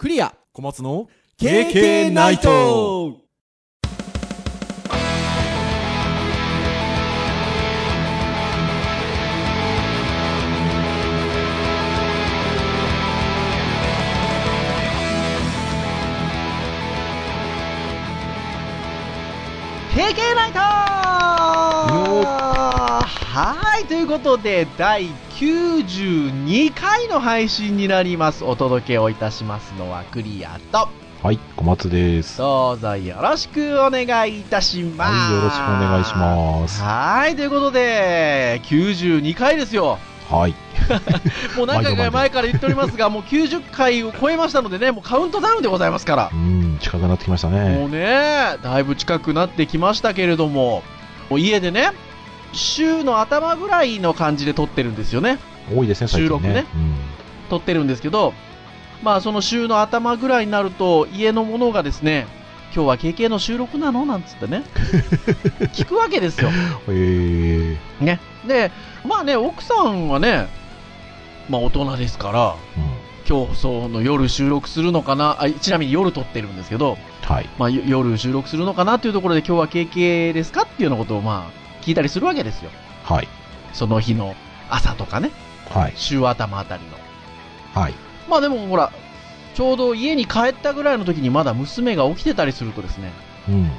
クリア。小松の KK ナイト。経験ナイト。はい、ということで、第92回の配信になります。お届けをいたしますのはクリアと、はい、小松です。どうぞよろしくお願いいたします。はい、よろしくお願いします。はい、ということで、92回ですよ。はい。もう何回か前から言っておりますが、もう90回を超えましたのでね、もうカウントダウンでございますからう。ん、近くなってきましたもね。うね、だいぶ近くなってきましたけれども、もう家でね、週の頭ぐらいの感じで撮ってるんですよね。多いですね、収録ねね。撮ってるんですけど、まあその週の頭ぐらいになると、家の者がですね、今日は KK の収録なの？なんつってね、聞くわけですよ。うん。えね。で、まあね、奥さんはね、まあ大人ですから、ー、うん。今日その夜収録するのかな？あ、ちなみに夜撮ってるんですけど、はい。まあ、よ夜収録するのかな？っていうところで今日は KK ですか？っていうようなことをまあ聞いたりするわけですよ。はい。その日の朝とかね、はい。週頭あたりの。はい。まあでもほら、ちょうど家に帰ったぐらいの時にまだ娘が起きてたりするとですね、うん。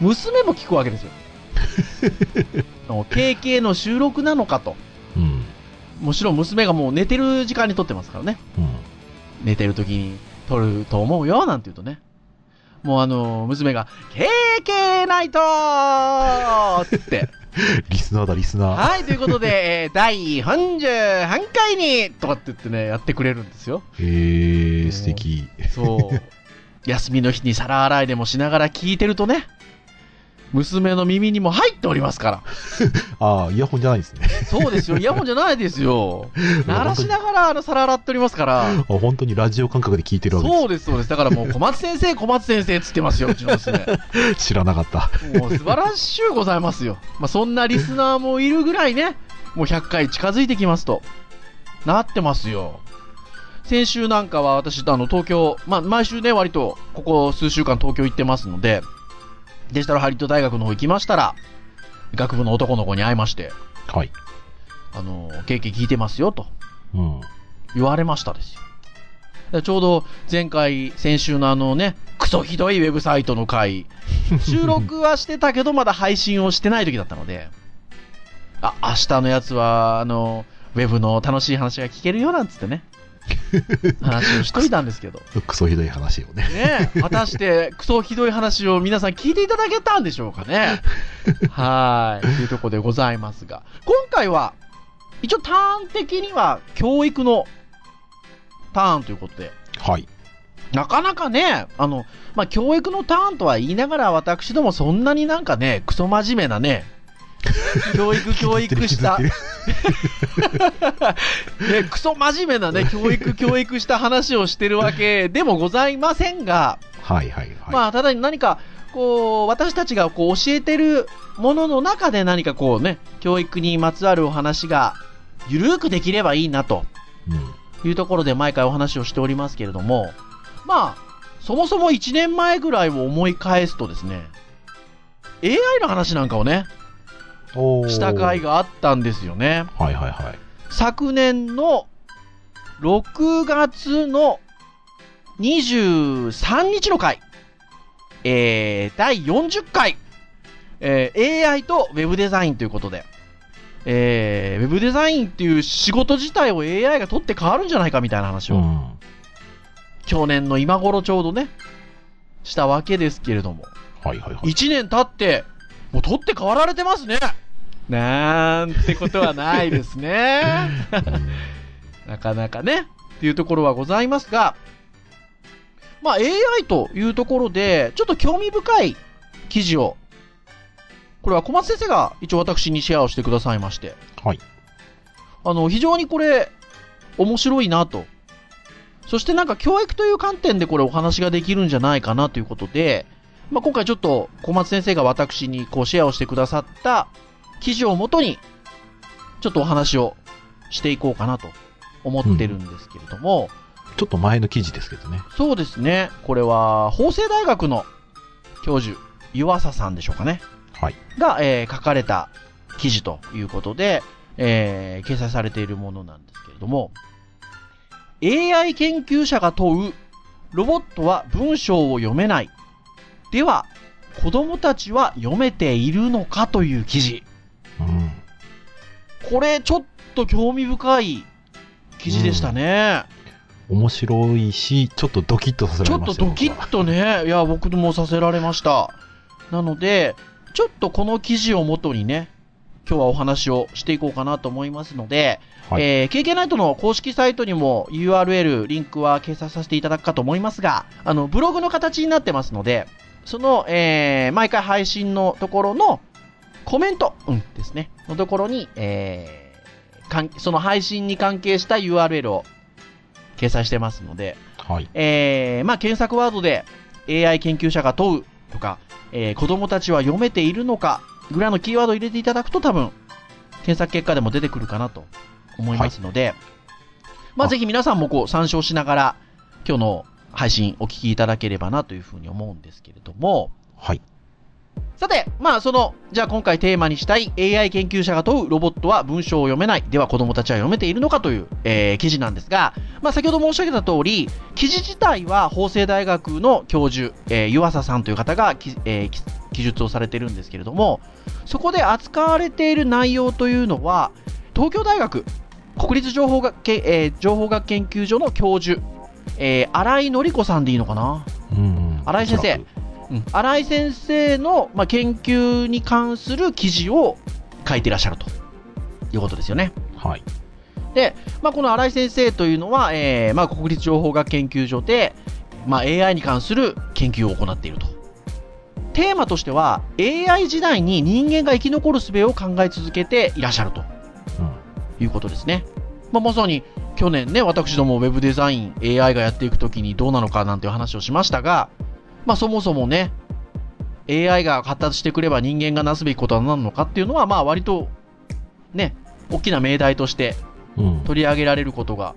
娘も聞くわけですよ。KK の収録なのかと。うん。もちろん娘がもう寝てる時間に撮ってますからね。うん。寝てる時に撮ると思うよ、なんて言うとね。もうあの、娘が、KK ナイトーって、リスナーだ、リスナー。はい、ということで、えー第48回に、とかって言ってね、やってくれるんですよ。えー、素敵。そう。休みの日に皿洗いでもしながら聞いてるとね、娘の耳にも入っておりますから。ああ、イヤホンじゃないですね。そうですよ、イヤホンじゃないですよ。鳴らしながらあの皿洗っておりますから。あ本当にラジオ感覚で聞いてるわけそうです、そうです。だからもう、小松先生、小松先生っつってますよ、うちの娘。です。知らなかった。もう素晴らしゅうございますよ。まあ、そんなリスナーもいるぐらいね、もう100回近づいてきますと、なってますよ。先週なんかは私、あの、東京、まあ、毎週ね、割と、ここ数週間東京行ってますので、デジタルハリウッド大学の方行きましたら、学部の男の子に会いまして、はい。あの、経験聞いてますよとうん。言われましたですよ。でちょうど前回、先週のあのね、クソひどいウェブサイトの回、収録はしてたけど、まだ配信をしてない時だったので、あ、明日のやつは、あの、ウェブの楽しい話が聞けるよなんつってね、話をしといたんですけど、クソひどい話をね。ねえ果たしてクソひどい話を皆さん聞いていただけたんでしょうかね。はい。というところでございますが、今回は、一応ターン的には教育のターンということで、はい。なかなかね、あの、まあ、教育のターンとは言いながら、私どもそんなになんかね、クソ真面目なね、教育教育した、引ねクソ真面目なね、教育教育した話をしてるわけでもございませんが、はいはいはい。まあ、ただに何か、こう、私たちがこう教えてるものの中で何かこうね、教育にまつわるお話が、ゆるーくできればいいなとうん。いうところで毎回お話をしておりますけれども、まあ、そもそも1年前ぐらいを思い返すとですね、AI の話なんかをね、した回があったんですよね。はいはいはい。昨年の6月の23日の回、えー、第40回、えー AI と Web デザインということで、えー、Web デザインっていう仕事自体を AI が取って変わるんじゃないかみたいな話を、うん。去年の今頃ちょうどね、したわけですけれども、はいはいはい。1年経って、もう取って変わられてますね。なんてことはないですね。う んなかなかね、っていうところはございますが、まあ AI というところで、ちょっと興味深い記事を、これは小松先生が一応私にシェアをしてくださいまして、はい。あの、非常にこれ、面白いなと。そしてなんか教育という観点でこれお話ができるんじゃないかなということで、まあ、今回ちょっと小松先生が私にこうシェアをしてくださった記事をもとに、ちょっとお話をしていこうかなと思ってるんですけれども、ちょっと前の記事ですけどね。そうですね。これは、法政大学の教授、湯浅さんでしょうかね。はい。が、えー書かれた記事ということで、えー掲載されているものなんですけれども、AI 研究者が問う、ロボットは文章を読めない。では、子供たちは読めているのかという記事。うん。これ、ちょっと興味深い記事でしたね。面白いし、ちょっとドキッとさせちょられましたよっとドキッとね、いや、僕もさせられました。なので、ちょっとこの記事をもとにね、今日はお話をしていこうかなと思いますので、はいえー、KK ナイトの公式サイトにも URL、リンクは掲載させていただくかと思いますが、あの、ブログの形になってますので、その、えー、毎回配信のところのコメント、うん、ですね、のところに、えー、かんその配信に関係した URL を掲載してますので、はい。えー、まあ、検索ワードで AI 研究者が問うとか、えー子供たちは読めているのかぐらいのキーワードを入れていただくと多分、検索結果でも出てくるかなと思いますので、まあ、あぜひ皆さんもこう参照しながら、今日の配信お聞きいただければなというふうに思うんですけれども、はい。さて、まあその、じゃあ今回テーマにしたい AI 研究者が問うロボットは文章を読めない。では子供たちは読めているのかという、えー記事なんですが、まあ先ほど申し上げた通り、記事自体は法政大学の教授、えー湯浅さんという方がき、えーき記述をされてるんですけれども、そこで扱われている内容というのは、東京大学国立情報学,け、えー情報学研究所の教授、えー新井紀子さんでいいのかな？うん、うん。新井先生。うん新井先生の、まあ、研究に関する記事を書いていらっしゃるということですよね。はい。で、まあ、この新井先生というのは、えーまあ、国立情報学研究所で、まあ、AI に関する研究を行っていると。テーマとしては AI 時代に人間が生き残る術を考え続けていらっしゃるとうん。いうことですね。まあ、まさに去年ね、私どもウェブデザイン AI がやっていくときにどうなのかなんていう話をしましたが、まあ、そもそもね、AI が発達してくれば人間がなすべきことは何なのかっていうのは、まあ割とね、大きな命題としてうん。取り上げられることが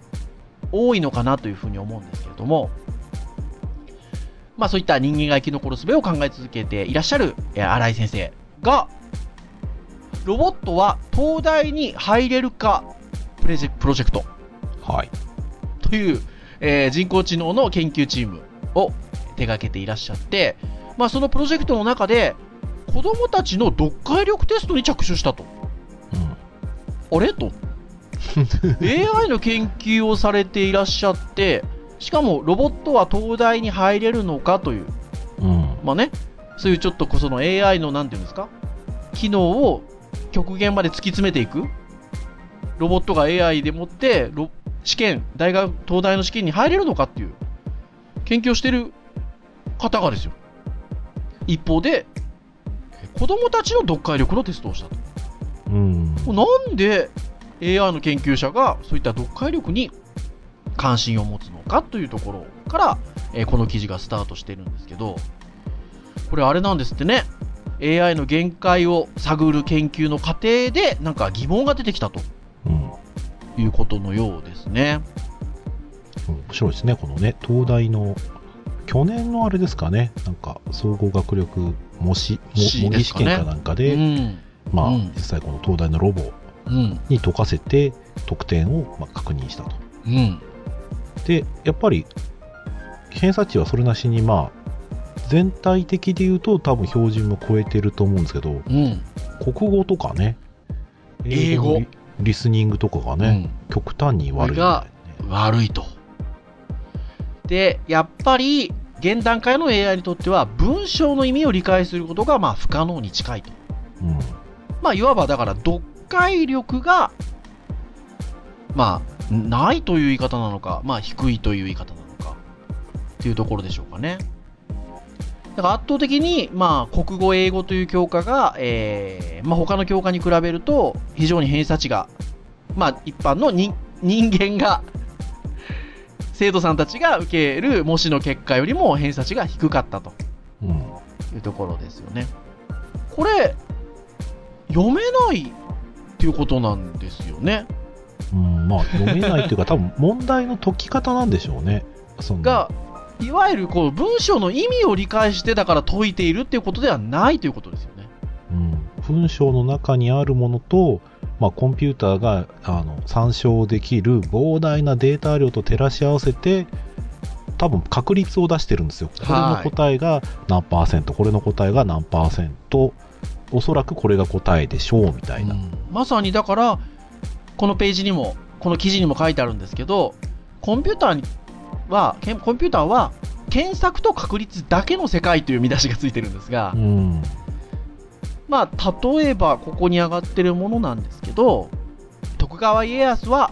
多いのかなというふうに思うんですけれども、まあそういった人間が生き残る術を考え続けていらっしゃるえー新井先生が、ロボットは東大に入れるかプロジェクトはい。という、えー人工知能の研究チームを手掛けていらっしゃって、まあそのプロジェクトの中で子供たちの読解力テストに着手したと。うん。あれ？と AI の研究をされていらっしゃってしかもロボットは東大に入れるのかといううん。まあねそういうちょっとその AI のなんていうんですか？機能を極限まで突き詰めていくロボットが AI でもってロ試験大学東大の試験に入れるのかっていう研究をしてる方がですよ一方で子供たちの読解力のテストをしたとうん。なんで AI の研究者がそういった読解力に関心を持つのかというところから、えーこの記事がスタートしてるんですけど、これあれなんですってね、AI の限界を探る研究の過程でなんか疑問が出てきたとうん。いうことのようですね。面白いですね、このね、東大の、去年のあれですかね、なんか、総合学力模試、模擬試験かなんかうで、ん。まあ、うん実際この東大のロボうん。に解かせて、得点をまあ確認したと。うん。で、やっぱり、偏差値はそれなしに、まあ、全体的で言うと多分標準も超えてると思うんですけど、うん。国語とかね、英語のリリスニングとかがね、極端に悪いね。悪いと。で、やっぱり、現段階の AI にとっては、文章の意味を理解することが、まあ、不可能に近いと。うん。まあ、いわば、だから、読解力が、まあ、ないという言い方なのか、まあ、低いという言い方なのか、っていうところでしょうかね。だから圧倒的に、まあ、国語、英語という教科が、えーまあ、他の教科に比べると、非常に偏差値が、まあ、一般の人人間が、生徒さんたちが受ける模試の結果よりも偏差値が低かったとうん。いうところですよね。これ、読めないっていうことなんですよね。うん、まあ読めないっていうか、多分問題の解き方なんでしょうね。そのが、いわゆるこう文章の意味を理解してだから解いているっていうことではないということですよね。うん、文章の中にあるものと、まあ、コンピューターがあの参照できる膨大なデータ量と照らし合わせて多分確率を出してるんですよ。これの答えが何パーセント、これの答えが何パーセント、おそらくこれが答えでしょうみたいな。うんまさにだから、このページにも、この記事にも書いてあるんですけど、コンピューターには、コンピューターは、検索と確率だけの世界という見出しがついてるんですがう、ん、まあ、例えばここに上がってるものなんですけど、徳川家康は、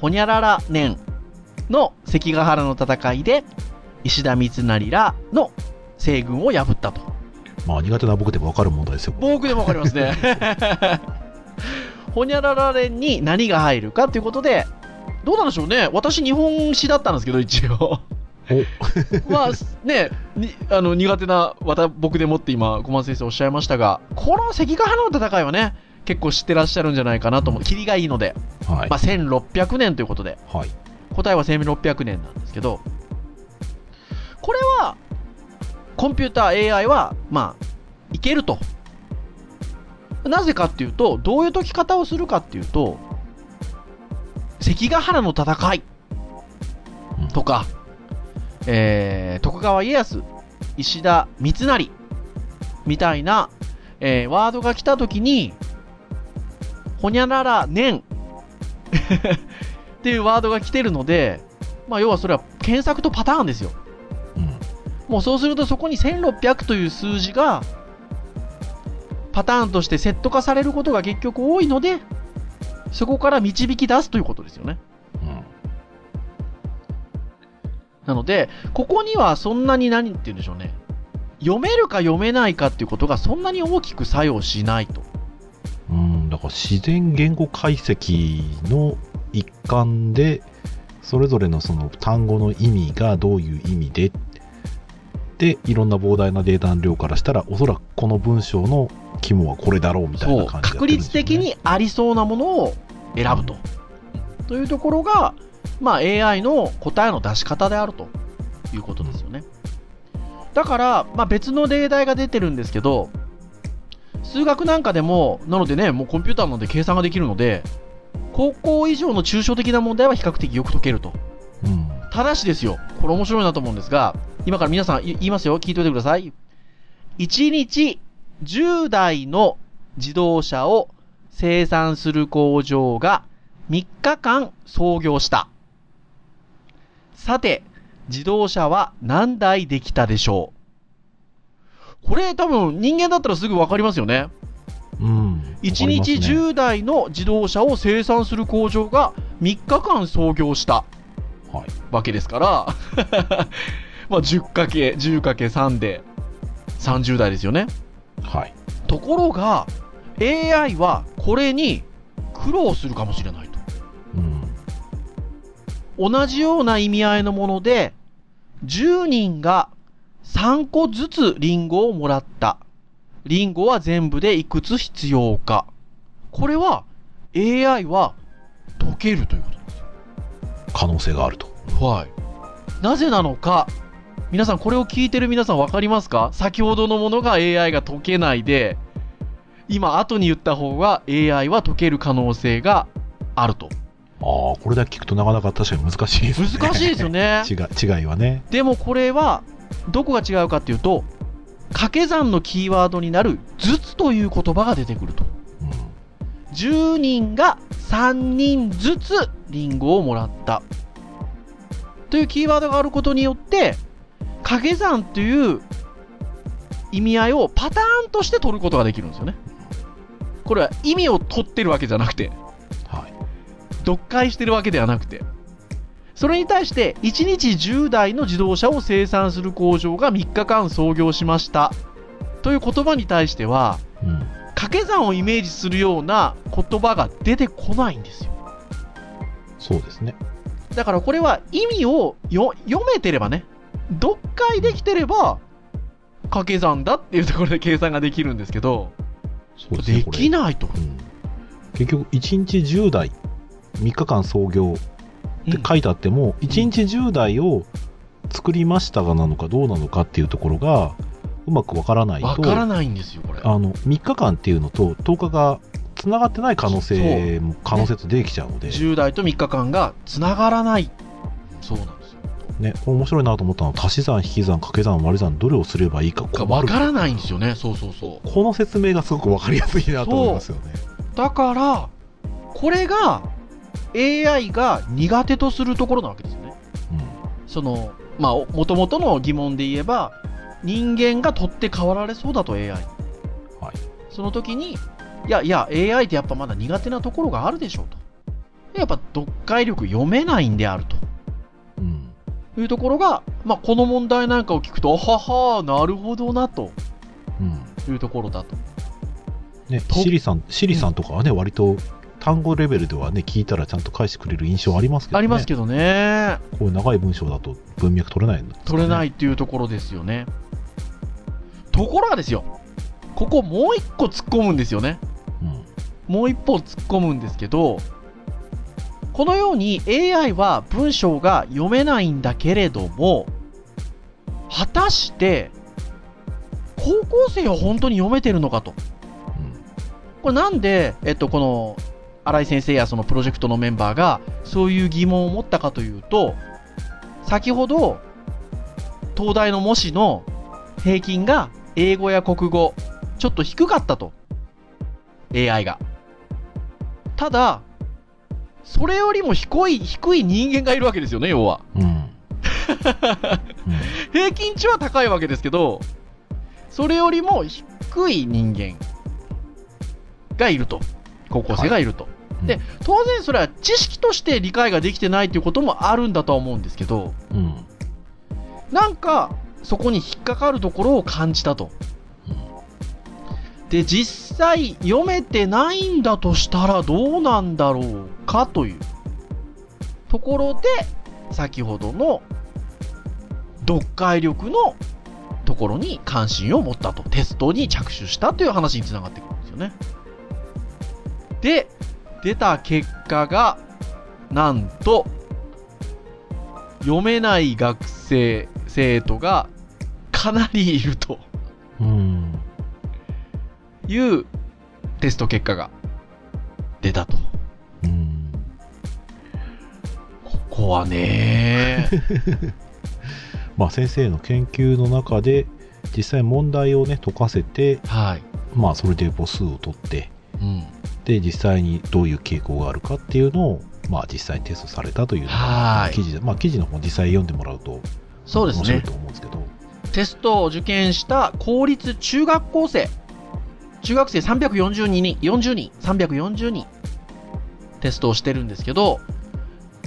ほにゃらら年の関ヶ原の戦いで、石田三成らの西軍を破ったと。まあ苦手な僕でも分かる問題ですよ。僕でもわかりますね。ほにゃらら連に何が入るかということで、どうなんでしょうね。私日本史だったんですけど、一応。まあね、にあの苦手なわた僕でもって今、小松先生おっしゃいましたが、この関ヶ原の戦いはね、結構知ってらっしゃるんじゃないかなと思う。霧がいいので、はいまあ、1600年ということで、はい答えは1600年なんですけど、これは、コンピューター AI は、まあ、いけると。なぜかっていうと、どういう解き方をするかっていうと、関ヶ原の戦い。とか、えー徳川家康、石田三成みたいな、えーワードが来たときに、ほにゃらら年 っていうワードが来てるので、まあ、要はそれは検索とパターンですよ。うん。もうそうするとそこに1600という数字がパターンとしてセット化されることが結局多いので、そこから導き出すということですよね。うんなので、ここにはそんなに何って言うんでしょうね。読めるか読めないかっていうことがそんなに大きく作用しないと。うん、だから自然言語解析の一環でそれぞれのその単語の意味がどういう意味ででいろんな膨大なデータの量からしたらおそらくこの文章の肝はこれだろうみたいな感じでやって確率的にありそうなものを選ぶと。というところが、まあ、AI の答えの出し方であるということですよね。だから、まあ、別の例題が出てるんですけど、数学なんかでも、なのでね、もうコンピューターなので計算ができるので、高校以上の抽象的な問題は比較的よく解けると。うんただしですよ、これ面白いなと思うんですが、今から皆さんい言いますよ、聞いておいてください。1日10台の自動車を生産する工場が3日間操業した。さて、自動車は何台できたでしょう？これ多分人間だったらすぐ分かりますよね。うん1日わかりますね10台の自動車を生産する工場が3日間操業した。はいわけですから、まあ 10×、10×3 で30台ですよね。はいところが、AI はこれに苦労するかもしれないと。うん同じような意味合いのもので、10人が3個ずつリンゴをもらった。リンゴは全部でいくつ必要か。これは AI は解けるということです。可能性があるとはい。なぜなのか、皆さんこれを聞いてる皆さん分かりますか？先ほどのものが AI が解けないで、今後に言った方が AI は解ける可能性があると。ああこれだけ聞くとなかなか確かに難しいですね難しいですよね。違い違いはねでもこれは、どこが違うかっていうと、掛け算のキーワードになる、ずつという言葉が出てくると。うん10人が3人ずつリンゴをもらった。というキーワードがあることによって、掛け算という意味合いをパターンとして取ることができるんですよね。これは意味を取ってるわけじゃなくて、はい読解してるわけではなくて、それに対して1日10台の自動車を生産する工場が3日間操業しましたという言葉に対しては、うん掛け算をイメージするような言葉が出てこないんですよ。そうですねだからこれは意味をよ読めてればね、読解できてれば、掛け算だっていうところで計算ができるんですけど、ですねできないと。うん結局1日10台3日間操業って書いてあっても、1日10台を作りましたがなのかどうなのかっていうところがうまくわからないとわからないんですよ、これ。あの3日間っていうのと10日がつながってない可能性も可能性と出てきちゃうので、10代と3日間がつながらない。そうなん。ね、面白いなと思ったのは足し算引き算掛け算割り算どれをすればいいか困るわからないんですよね。そうそうそう。この説明がすごくわかりやすいなと思いますよね。だから、これが AI が苦手とするところなわけですよね。その、まあ、もともとの疑問で言えば、人間が取って代わられそうだと AI。はいその時に、いやいや、AI ってやっぱまだ苦手なところがあるでしょうと。やっぱ読解力読めないんであると。うんいうところが、まあ、この問題なんかを聞くと、ははなるほどな、とうんいうところだと。ね、とシリさんシリさんとかはね、割と単語レベルではね聞いたらちゃんと返してくれる印象ありますけどねありますけどね。こういう長い文章だと文脈取れないね取れないっていうところですよね。ところがですよ、ここもう一個突っ込むんですよね。うんもう一歩突っ込むんですけど、このように AI は文章が読めないんだけれども、果たして、高校生は本当に読めてるのかと。これなんで、えっと、この、新井先生やそのプロジェクトのメンバーが、そういう疑問を持ったかというと、先ほど、東大の模試の平均が英語や国語、ちょっと低かったと。AI が。ただ、それよりも低い、低い人間がいるわけですよね、要は。うんうん 平均値は高いわけですけど、それよりも低い人間がいると。高校生がいると。うんで、当然それは知識として理解ができてないということもあるんだとは思うんですけど、うんなんか、そこに引っかかるところを感じたと。で、実際読めてないんだとしたらどうなんだろうかというところで、先ほどの読解力のところに関心を持ったと。テストに着手したという話につながってくるんですよね。で、出た結果が、なんと、読めない学生、生徒がかなりいるとうんいうテスト結果が出たと。うんここはね、まあ先生の研究の中で実際問題をね解かせてはい。まあそれで母数を取ってうん。で実際にどういう傾向があるかっていうのをまあ実際にテストされたというのがはい記事でまあ記事の方実際読んでもらうとそうですね面白いと思うんですけどテストを受験した公立中学校生、中学生342人、40人、340人、テストをしてるんですけど、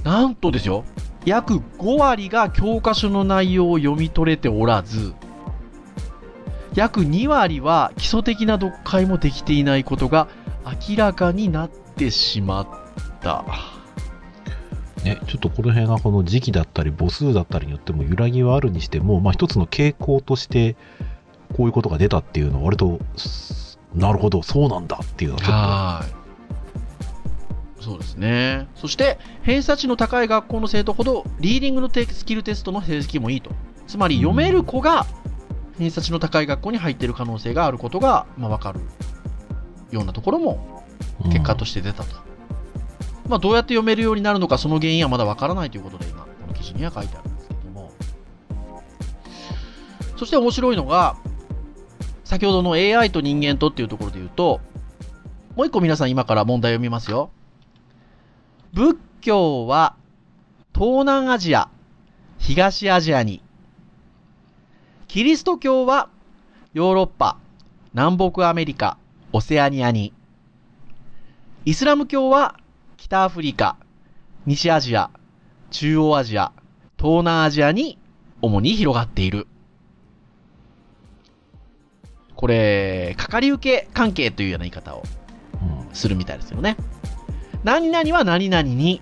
なんとですよ、約5割が教科書の内容を読み取れておらず、約2割は基礎的な読解もできていないことが明らかになってしまった。ね、ちょっとこの辺がこの時期だったり母数だったりによっても揺らぎはあるにしても、まあ、一つの傾向としてこういうことが出たっていうのは割となるほどそうなんだっていうのはちょっはい。そうですね。そして、偏差値の高い学校の生徒ほど、リーディングのテスキルテストの成績もいいと。つまり、読める子が、偏差値の高い学校に入っている可能性があることが、まあ、わかるようなところも、結果として出たと。まあ、どうやって読めるようになるのか、その原因はまだわからないということで、今、この記事には書いてあるんですけども。そして面白いのが、先ほどの AI と人間とっていうところで言うと、もう一個皆さん今から問題を読みますよ。仏教は東南アジア、東アジアに。キリスト教はヨーロッパ、南北アメリカ、オセアニアに。イスラム教は北アフリカ、西アジア、中央アジア、東南アジアに主に広がっている。これ、かかり受け関係というような言い方をうん。するみたいですよね。何々は何々に、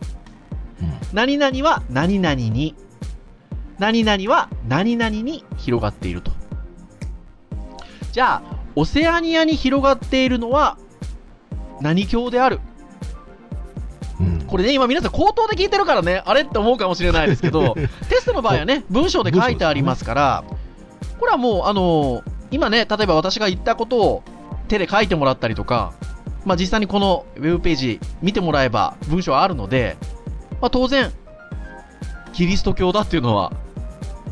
うん。何々は何々に、何々は何々に広がっていると。じゃあ、オセアニアに広がっているのは何教である？うん。これね、今皆さん口頭で聞いてるからね、あれって思うかもしれないですけど、テストの場合はね、文章で書いてありますから、これはもう、あの今ね、例えば私が言ったことを手で書いてもらったりとか、まあ実際にこのウェブページ見てもらえば文章あるので、まあ当然、キリスト教だっていうのは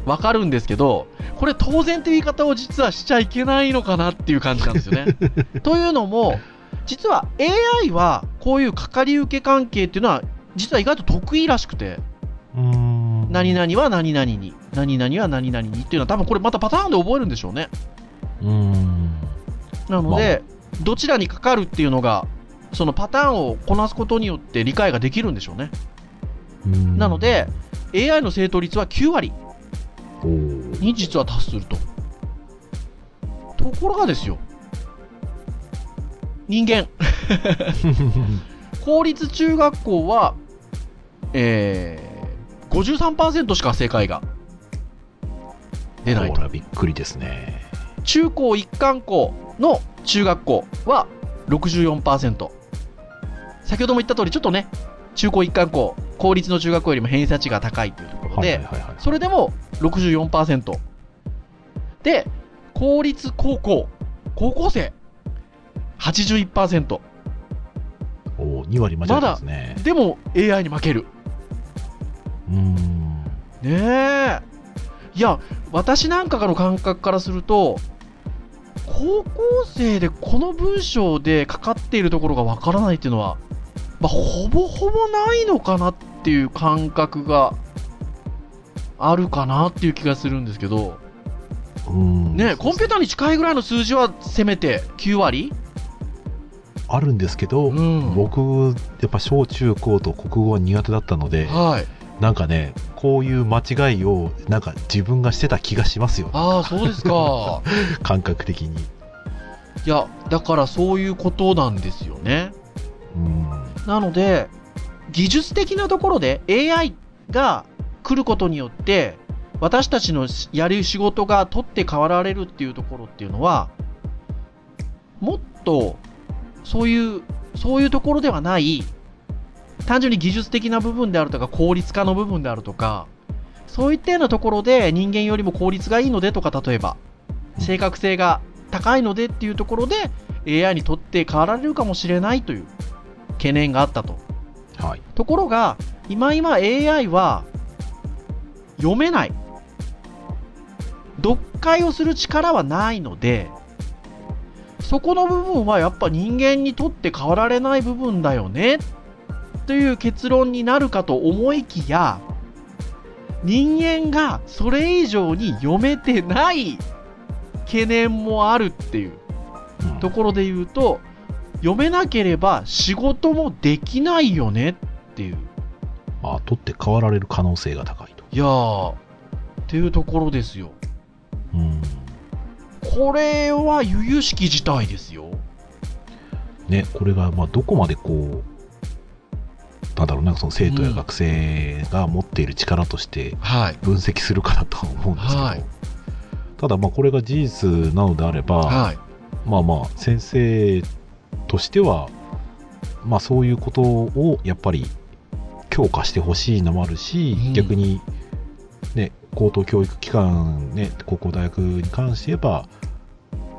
わかるんですけど、これ当然っていう言い方を実はしちゃいけないのかなっていう感じなんですよね。というのも、実は AI はこういうかかり受け関係っていうのは実は意外と得意らしくて。何々は何々に、何々は何々にっていうのは多分これまたパターンで覚えるんでしょうね。うーん。なので、どちらにかかるっていうのが、そのパターンをこなすことによって理解ができるんでしょうね。なの、で、AI の正答率は9割に実は達すると。ところがですよ、人間、公立中学校は、えー、53%しか正解が出ないと。びっくりですね。中高一貫校の中学校は64%。先ほども言った通り、ちょっとね、中高一貫校、公立の中学校よりも偏差値が高いというところはいで。それでも64%。で、公立高校、高校生、81%。おー2割間違えてますね。でも AI に負ける。うーん。ねえ。いや、私なんかの感覚からすると、高校生でこの文章でかかっているところがわからないっていうのは、まあ、ほぼほぼないのかなっていう感覚があるかなっていう気がするんですけど、ね、コンピューターに近いぐらいの数字はせめて9割？あるんですけど、うん。僕、やっぱ小中高と国語は苦手だったので、はい。なんかね、こういう間違いを、なんか自分がしてた気がしますよ、ああ、そうですか。感覚的に。いや、だからそういうことなんですよね。うん。なので、技術的なところで AI が来ることによって、私たちのやる仕事が取って代わられるっていうところっていうのは、もっと、そういう、そういうところではない、単純に技術的な部分であるとか、効率化の部分であるとか、そういったようなところで人間よりも効率がいいのでとか、例えば、正確性が高いのでっていうところで、AI にとって変わられるかもしれないという懸念があったと。はい。ところが、今今 AI は読めない。読解をする力はないので、そこの部分はやっぱ人間にとって変わられない部分だよね、という結論になるかと思いきや、人間がそれ以上に読めてない懸念もあるっていううんところで言うと、読めなければ仕事もできないよねっていう。まあ、取って代わられる可能性が高いと。いやー、っていうところですよ。うん。これは由々しき事態ですよ。ね、これが、まあ、どこまでこう、なんだろうな、その生徒やうん学生が持っている力としてはい。分析するかなとは思うんですけど、はいただ、まあ、これが事実なのであれば、はい。まあまあ、先生としては、まあ、そういうことをやっぱり強化してほしいのもあるし、うん逆に、ね、高等教育機関、ね、高校大学に関して言えば、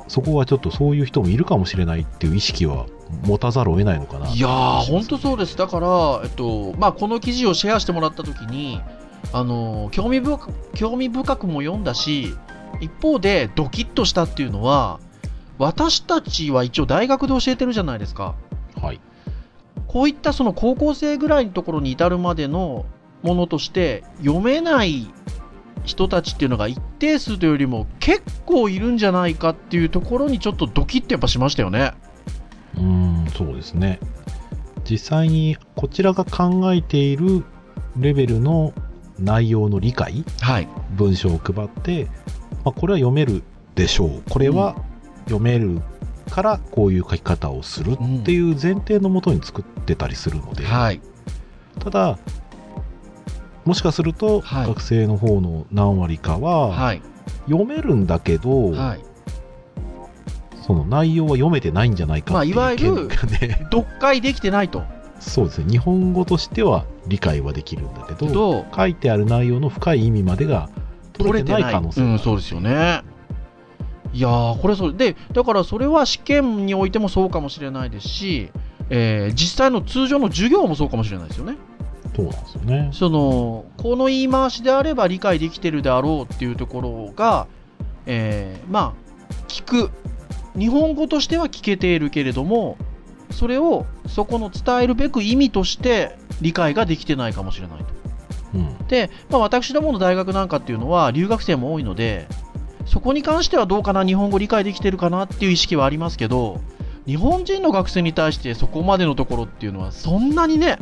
そこはちょっとそういう人もいるかもしれないっていう意識は持たざるを得ないのかな。いやー、ほんとそうです。だから、えっと、まあ、この記事をシェアしてもらったときに、あの、興味深く、興味深くも読んだし、一方でドキッとしたっていうのは、私たちは一応大学で教えてるじゃないですか。はい。こういったその高校生ぐらいのところに至るまでのものとして読めない人たちっていうのが一定数というよりも結構いるんじゃないかっていうところにちょっとドキッとやっぱしましたよね。うーん、そうですね。実際にこちらが考えているレベルの内容の理解、はい。文章を配って、まあ、これは読めるでしょう。これは読めるからこういう書き方をするっていう前提のもとに作ってたりするので、はい。ただ、もしかするとはい学生の方の何割かははい。読めるんだけど、はい。その内容は読めてないんじゃないかっていうまあいわゆる読解できてないと。そうですね日本語としては理解はできるんだけど書いてある内容の深い意味までが取れてない可能性があるうん、そうですよね。いやー、これそうで、だからそれは試験においてもそうかもしれないですし、えー実際の通常の授業もそうかもしれないですよね。そうなんですよねその、この言い回しであれば理解できてるであろうっていうところが、えーまあ、聞く。日本語としては聞けているけれども、それをそこの伝えるべく意味として理解ができてないかもしれないと。うんで、まあ、私どもの大学なんかっていうのは留学生も多いので、そこに関してはどうかな、日本語理解できてるかなっていう意識はありますけど、日本人の学生に対してそこまでのところっていうのはそんなにね、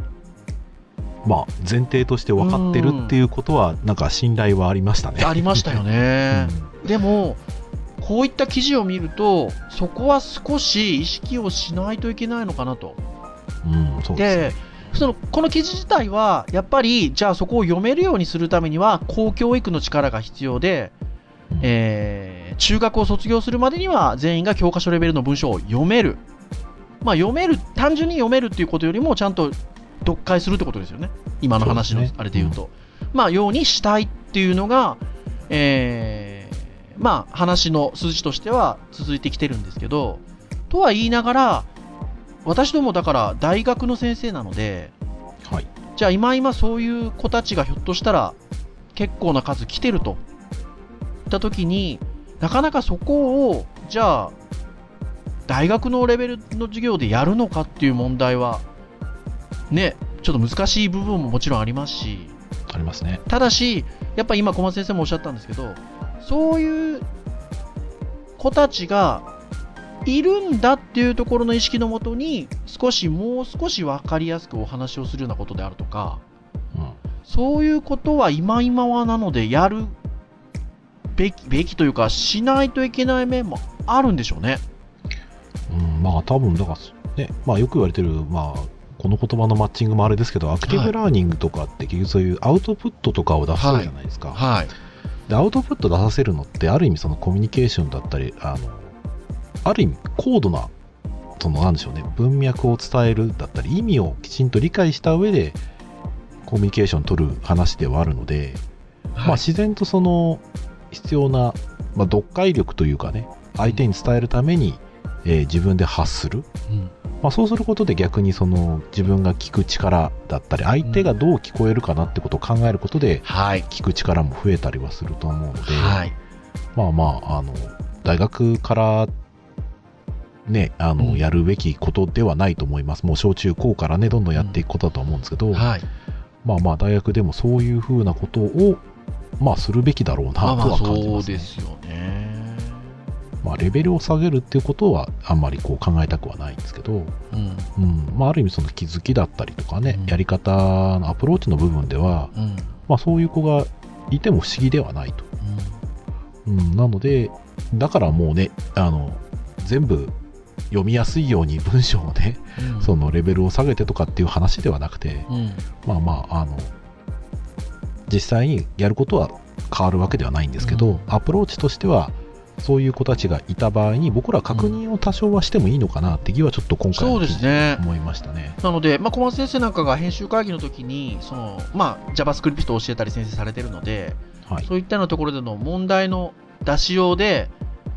まあ前提として分かってるっていうことはなんか信頼はありましたねありましたよね。でも、こういった記事を見ると、そこは少し意識をしないといけないのかなと。うん、うん、そうですでね、そのこの記事自体は、やっぱり、じゃあそこを読めるようにするためには、公教育の力が必要で、うんえー中学を卒業するまでには全員が教科書レベルの文章を読める。まあ読める、単純に読めるっていうことよりも、ちゃんと読解するってことですよね。今の話のあれで言うと。まあ、ようにしたいっていうのが、えーまあ話の数字としては続いてきてるんですけど、とは言いながら、私どもだから大学の先生なので、はい。じゃあ今今そういう子たちがひょっとしたら結構な数来てると。いった時に、なかなかそこを、じゃあ、大学のレベルの授業でやるのかっていう問題は、ね、ちょっと難しい部分ももちろんありますし、ありますね。ただし、やっぱ今小松先生もおっしゃったんですけど、そういう子たちがいるんだっていうところの意識のもとに、少しもう少し分かりやすくお話をするようなことであるとか、うんそういうことは今今はなのでやるべき、べきというか、しないといけない面もあるんでしょうね。うん、まあ多分だからね、まあよく言われてる、まあこの言葉のマッチングもあれですけど、アクティブラーニングとかって結局そういうアウトプットとかを出せるじゃないですか。はい。で、アウトプット出させるのってある意味そのコミュニケーションだったり、あの、ある意味高度な、そのなんでしょうね、文脈を伝えるだったり、意味をきちんと理解した上でコミュニケーション取る話ではあるので、まあ自然とその必要な、まあ、読解力というかね、相手に伝えるために、えー自分で発する。うんまあ、そうすることで逆にその自分が聞く力だったり相手がどう聞こえるかなってことを考えることではい。聞く力も増えたりはすると思うので、はい。まあまああの大学からねあの、うんやるべきことではないと思いますもう小中高からねどんどんやっていくことだと思うんですけど、はい。まあまあ大学でもそういうふうなことをまあするべきだろうなとまあまあは感じそうますね。ですよね。まあレベルを下げるっていうことはあんまりこう考えたくはないんですけど、うん。うんまあ、ある意味その気づきだったりとかね、うんやり方のアプローチの部分では、うん。まあ、そういう子がいても不思議ではないと、うん、なのでだからもうねあの全部読みやすいように文章をね、うん。そのレベルを下げてとかっていう話ではなくて、うん。まあまああの実際にやることは変わるわけではないんですけど、うんアプローチとしてはそういう子たちがいた場合に僕ら確認を多少はしてもいいのかなって気はちょっと今回そうですね。思いましたね。なので、まあ、小松先生なんかが編集会議の時に、その、まあ、JavaScript を教えたり先生されてるので、はいそういったようなところでの問題の出しようで、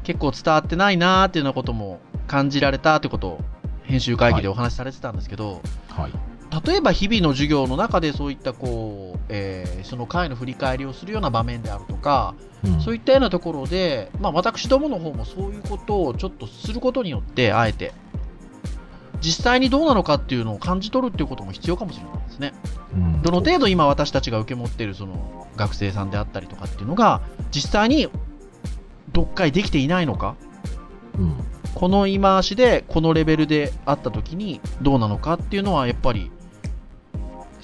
結構伝わってないなーっていうようなことも感じられたってことを、編集会議でお話しされてたんですけど、はい例えば日々の授業の中でそういったこう、えーその回の振り返りをするような場面であるとか、うん。そういったようなところで、まあ、私どもの方もそういうことをちょっとすることによって、あえて、実際にどうなのかっていうのを感じ取るっていうことも必要かもしれないですね。うん。どの程度今私たちが受け持っているその学生さんであったりとかっていうのが、実際に読解できていないのか、うん。この言い回しでこのレベルであった時にどうなのかっていうのはやっぱり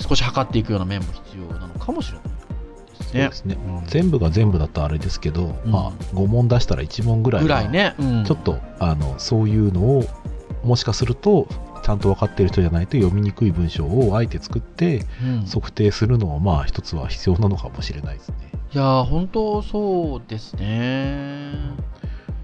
少し測っていくような面も必要なのかもしれないですね。ねうん全部が全部だとあれですけど、うん。まあ5問出したら1問ぐらいはぐらいね、うん。ちょっとあのそういうのをもしかするとちゃんと分かってる人じゃないと読みにくい文章をあえて作ってうん。測定するのはまあ一つは必要なのかもしれないですね。いやー本当そうですね。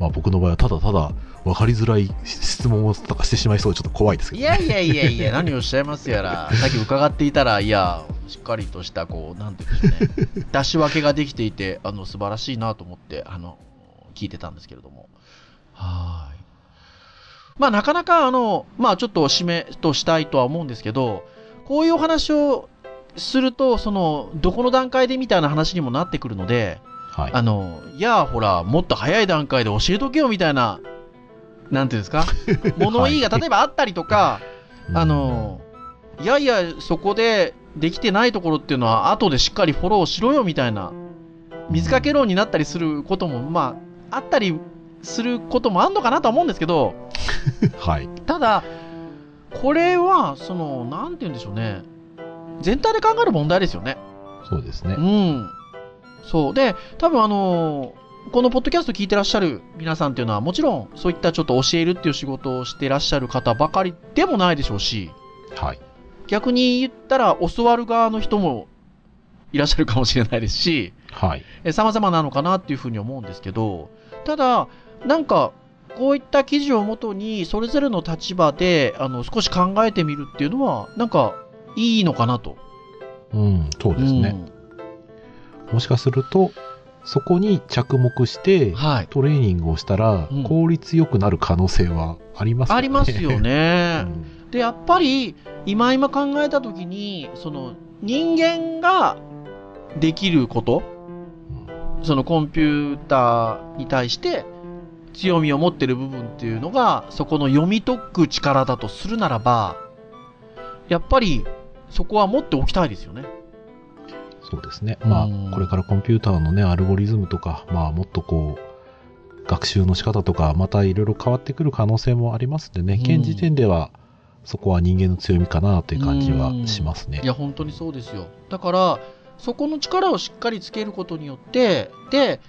まあ僕の場合はただただ分かりづらい質問をとかしてしまいそうでちょっと怖いですけど、いやいやいやいや、何をおっしゃいますやら、さっき伺っていたら、いや、しっかりとした、こう、なんていうんでしょうね、出し分けができていて、あの、素晴らしいなと思って、あの、聞いてたんですけれども。はい。まあ、なかなか、あの、まあ、ちょっと締めとしたいとは思うんですけど、こういうお話をすると、その、どこの段階でみたいな話にもなってくるので、はい。あの、いや、ほら、もっと早い段階で教えとけよみたいな、なんていうんですか、物言いが例えばあったりとか、うんあの、いやいや、そこでできてないところっていうのは、後でしっかりフォローしろよみたいな、水かけ論になったりすることも、まあ、あったりすることもあんのかなとは思うんですけど、はい。ただ、これは、その、なんて言うんでしょうね、全体で考える問題ですよね。そうですねう。ん。そう。で、多分あのーこのポッドキャスト聞いてらっしゃる皆さんっていうのは、もちろんそういったちょっと教えるっていう仕事をしてらっしゃる方ばかりでもないでしょうし、はい。逆に言ったら教わる側の人もいらっしゃるかもしれないですし、はい。え様々なのかなっていうふうに思うんですけど、ただ、なんか、こういった記事をもとに、それぞれの立場で、あの、少し考えてみるっていうのは、なんか、いいのかなと。うん、そうですね。もしかすると、そこに着目してうん、はい。トレーニングをしたらうん、効率よくなる可能性はありますよね。ありますようね。ん。で、やっぱり、今今考えたときに、その、人間ができること、そのコンピューターに対して強みを持ってる部分っていうのが、そこの読み解く力だとするならば、やっぱりそこは持っておきたいですよね。そうですね。まあうん、これからコンピューターのね、アルゴリズムとか、まあ、もっとこう、学習の仕方とか、またいろいろ変わってくる可能性もありますんでね、うん現時点では、そこは人間の強みかなという感じはしますねい。や、本当にそうですよ。だから、そこの力をしっかりつけることによって、で、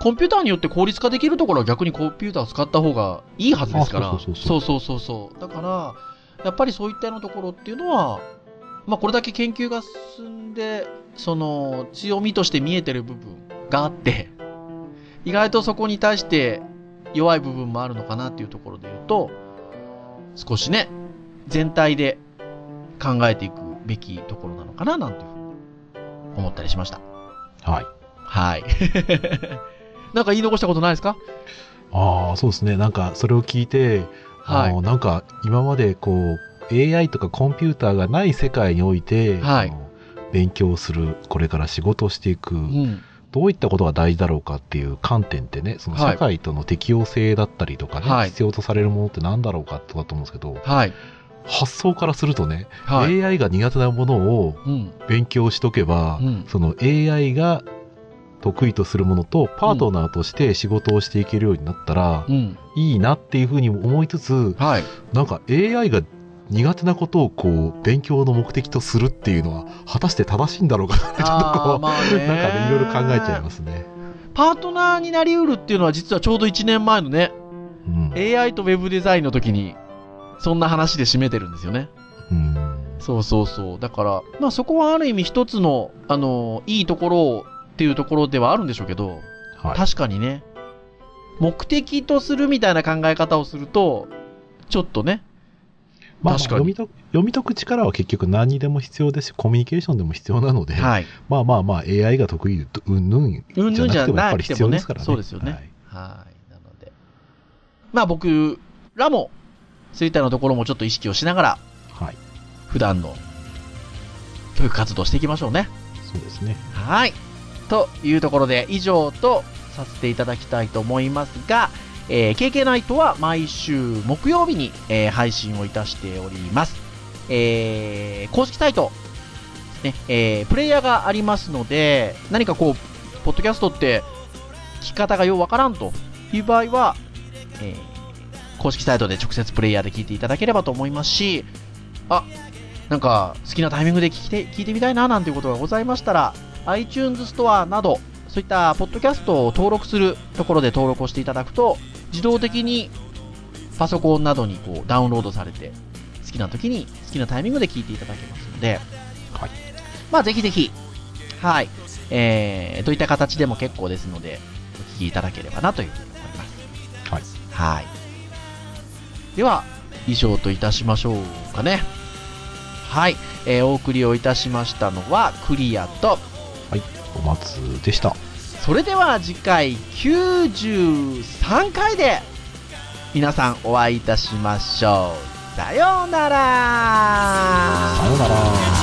コンピューターによって効率化できるところは逆にコンピューターを使った方がいいはずですから。あそうそうそうそうそうそうそうだから、やっぱりそういったようなところっていうのは、まあこれだけ研究が進んで、その強みとして見えてる部分があって、意外とそこに対して弱い部分もあるのかなっていうところで言うと、少しね、全体で考えていくべきところなのかななんていうふうに思ったりしました。はい。はい。なんか言い残したことないですか？ああ、そうですね。なんか、それを聞いて、あの、なんか、今までこう、AI とかコンピューターがない世界において、はい勉強する、これから仕事をしていく、うん。どういったことが大事だろうかっていう観点ってね、そのはい社会との適応性だったりとかね、はい必要とされるものって何だろうかとかと思うんですけど、はい。発想からするとね、はい。AI が苦手なものをうん。勉強しとけば、うんその AI が得意とするものとパートナーとして仕事をしていけるようになったら、うん。いいなっていうふうに思いつつ、はい。なんか AI が苦手なことをこう勉強の目的とするっていうのは果たして正しいんだろうかなちょっとこう、なんかねいろいろ考えちゃいますね。パートナーになりうるっていうのは実はちょうど1年前のね、うん。AI と Web デザインの時に、そんな話で締めてるんですよね。うんそうそうそう。だから、まあそこはある意味一つの、あの、いいところっていうところではあるんでしょうけど、はい。確かにね、目的とするみたいな考え方をすると、ちょっとね、まあ、読み解く力は結局何にでも必要ですし、コミュニケーションでも必要なので、はい。まあまあまあ AI が得意、うんぬんうんじゃぬんじゃななくてもやっぱり必要ですからね。そうですよね。はいはい。なので。まあ僕らも、そういったようなところもちょっと意識をしながら、はい。普段の教育活動していきましょうね。そうですね。はい。というところで、以上とさせていただきたいと思いますが、えー、KK ナイトは毎週木曜日に、えー配信をいたしております。えー、公式サイト、ね、えー、プレイヤーがありますので、何かこう、ポッドキャストって聞き方がようわからんという場合は、えー公式サイトで直接プレイヤーで聞いていただければと思いますし、あ、なんか好きなタイミングで聞いて聞いてみたいななんていうことがございましたら、iTunes ストアなど、そういったポッドキャストを登録するところで登録をしていただくと、自動的にパソコンなどにこうダウンロードされて、好きな時に好きなタイミングで聞いていただけますので、はい。まあぜひぜひ、はい、えー、どういった形でも結構ですので、お聞きいただければなというふうに思います。はい。はい。では、以上といたしましょうかね。はい。えーお送りをいたしましたのは、クリアと、はい。お松でした。それでは次回93回で皆さんお会いいたしましょう。さようならさようなら。